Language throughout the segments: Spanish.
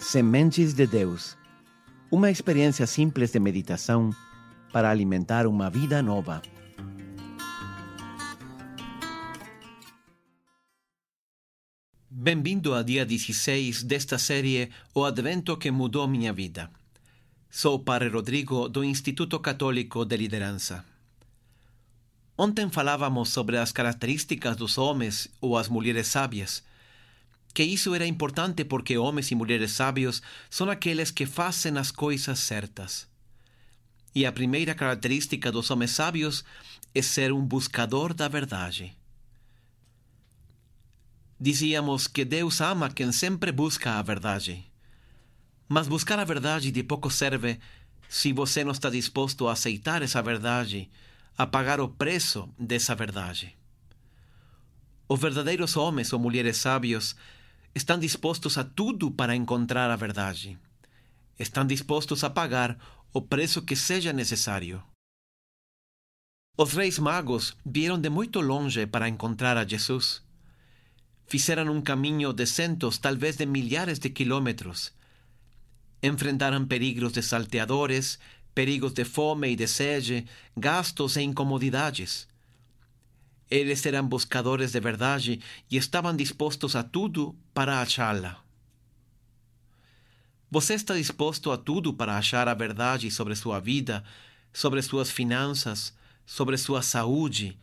Sementes de Deus. Uma experiência simples de meditação para alimentar uma vida nova. Bem-vindo ao dia 16 desta série O Advento que mudou minha vida. Sou o Padre Rodrigo do Instituto Católico de Liderança. Ontem falávamos sobre as características dos homens ou as mulheres sábias. Que isso era importante porque homens e mulheres sábios são aqueles que fazem as coisas certas. E a primeira característica dos homens sábios é ser um buscador da verdade. Dizíamos que Deus ama quem sempre busca a verdade. Mas buscar a verdade de pouco serve se você não está disposto a aceitar essa verdade, a pagar o preço dessa verdade. Os verdadeiros homens ou mulheres sábios estão dispostos a tudo para encontrar a verdade. Estão dispostos a pagar o preço que seja necessário. Os reis magos vieram de muito longe para encontrar a Jesus. Fizeram um caminho de centos, talvez de milhares de quilômetros. Enfrentaram perigos de salteadores, perigos de fome e de sede, gastos e incomodidades. Eles eram buscadores de verdade e estavam dispostos a tudo para achá-la. Você está disposto a tudo para achar a verdade sobre sua vida, sobre suas finanças, sobre sua saúde,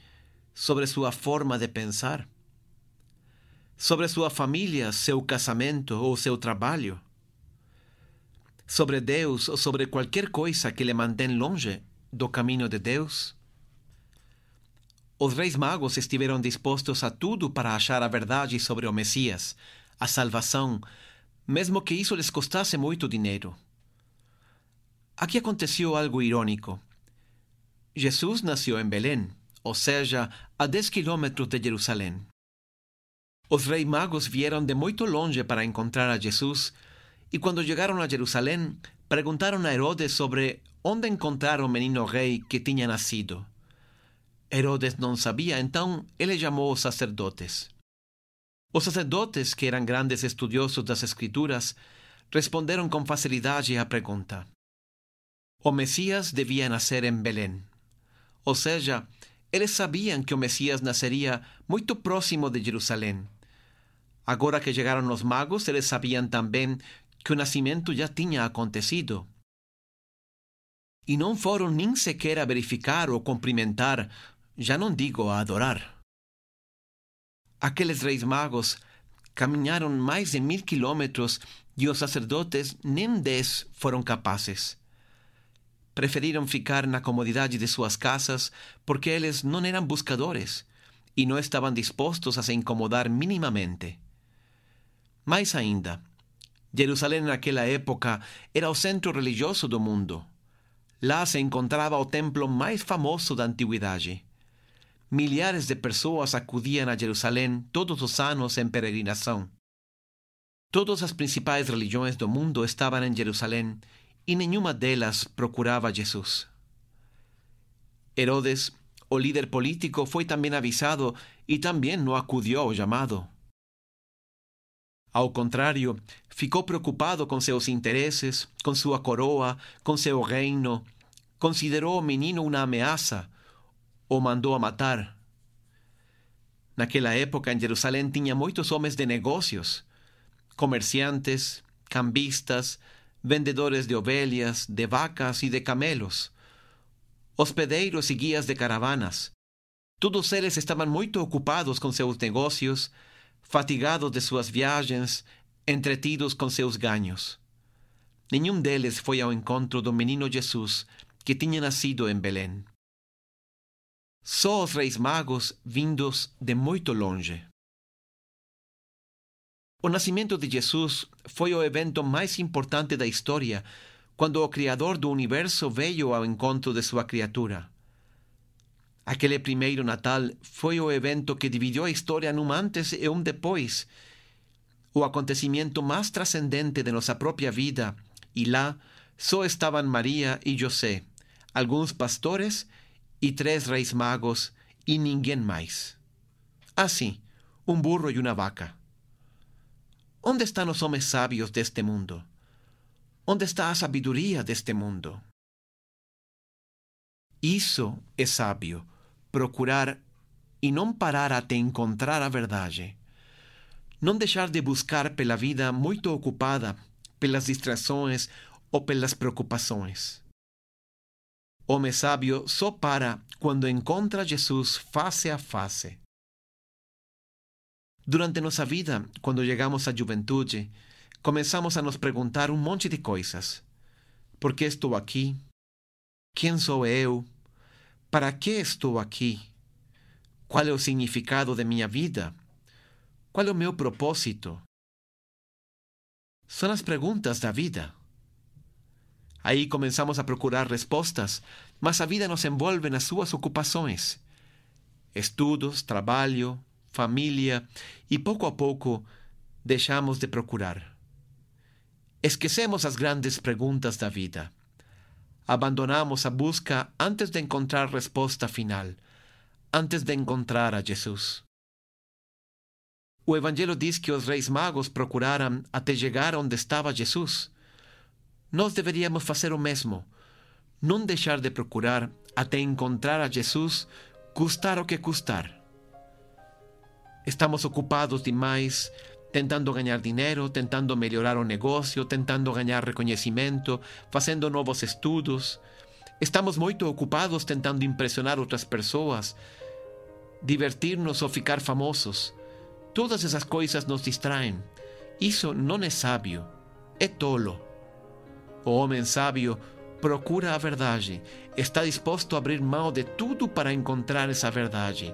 sobre sua forma de pensar? Sobre sua família, seu casamento ou seu trabalho? Sobre Deus ou sobre qualquer coisa que lhe mantém longe do caminho de Deus? Os reis magos estiveram dispostos a tudo para achar a verdade sobre o Messias, a salvação, mesmo que isso lhes custasse muito dinheiro. Aqui aconteceu algo irônico. Jesus nasceu em Belém, ou seja, a 10 quilômetros de Jerusalém. Os reis magos vieram de muito longe para encontrar a Jesus e quando chegaram a Jerusalém, perguntaram a Herodes sobre onde encontrar o menino rei que tinha nascido. Herodes não sabia, então ele chamou os sacerdotes. Os sacerdotes, que eram grandes estudiosos das Escrituras, responderam com facilidade à pergunta. O Messias devia nascer em Belém. Ou seja, eles sabiam que o Messias nasceria muito próximo de Jerusalém. Agora que chegaram os magos, eles sabiam também que o nascimento já tinha acontecido. E não foram nem sequer a verificar ou cumprimentar, já não digo a adorar. Aqueles reis magos caminharam mais de mil quilômetros e os sacerdotes nem dez foram capazes. Preferiram ficar na comodidade de suas casas porque eles não eram buscadores e não estavam dispostos a se incomodar minimamente. Mais ainda, Jerusalém naquela época era o centro religioso do mundo. Lá se encontrava o templo mais famoso da antiguidade. Milhares de pessoas acudiam a Jerusalém todos os anos em peregrinação. Todas as principais religiões do mundo estavam em Jerusalém e nenhuma delas procurava Jesus. Herodes, o líder político, foi também avisado e também não acudiu ao chamado. Ao contrário, ficou preocupado com seus interesses, com sua coroa, com seu reino. Considerou o menino uma ameaça. O mandou a matar. Naquela época, em Jerusalém, tinha muitos homens de negócios, comerciantes, cambistas, vendedores de ovelhas, de vacas e de camelos, hospedeiros e guias de caravanas. Todos eles estavam muito ocupados com seus negócios fatigados de suas viagens, entretidos com seus ganhos. Nenhum deles foi ao encontro do menino Jesus que tinha nascido em Belém. Só os reis magos vindos de muito longe. O nascimento de Jesus foi o evento mais importante da história, quando o Criador do universo veio ao encontro de sua criatura. Aquele primeiro Natal foi o evento que dividiu a história num antes e um depois, o acontecimento mais transcendente de nossa própria vida, e lá só estavam Maria e José, alguns pastores e três reis magos e ninguém mais. Assim, um burro e uma vaca. Onde estão os homens sábios deste mundo? Onde está a sabedoria deste mundo? Isso é sábio, procurar e não parar até encontrar a verdade. Não deixar de buscar pela vida muito ocupada, pelas distrações ou pelas preocupações. Homem sábio só para quando encontra Jesus face a face. Durante nossa vida, quando chegamos à juventude, começamos a nos perguntar um monte de coisas. Por que estou aqui? Quem sou eu? Para que estou aqui? Qual é o significado de minha vida? Qual é o meu propósito? São as perguntas da vida. Aí começamos a procurar respostas, mas a vida nos envolve nas suas ocupações. Estudos, trabalho, família, e pouco a pouco deixamos de procurar. Esquecemos as grandes perguntas da vida. Abandonamos a busca antes de encontrar resposta final, antes de encontrar a Jesus. O Evangelho diz que os reis magos procuraram até chegar onde estava Jesus. Nós deveríamos fazer o mesmo. Não deixar de procurar até encontrar a Jesus, custar o que custar. Estamos ocupados demais tentando ganhar dinheiro, tentando melhorar o negócio, tentando ganhar reconhecimento, fazendo novos estudos. Estamos muito ocupados tentando impressionar outras pessoas, divertir-nos ficar famosos. Todas essas coisas nos distraem. Isso não é sábio, é tolo. O homem sábio procura a verdade, está disposto a abrir mão de tudo para encontrar essa verdade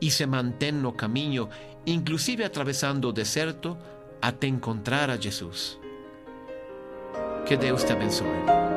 e se mantém no caminho, inclusive atravessando o deserto, até encontrar a Jesus. Que Deus te abençoe.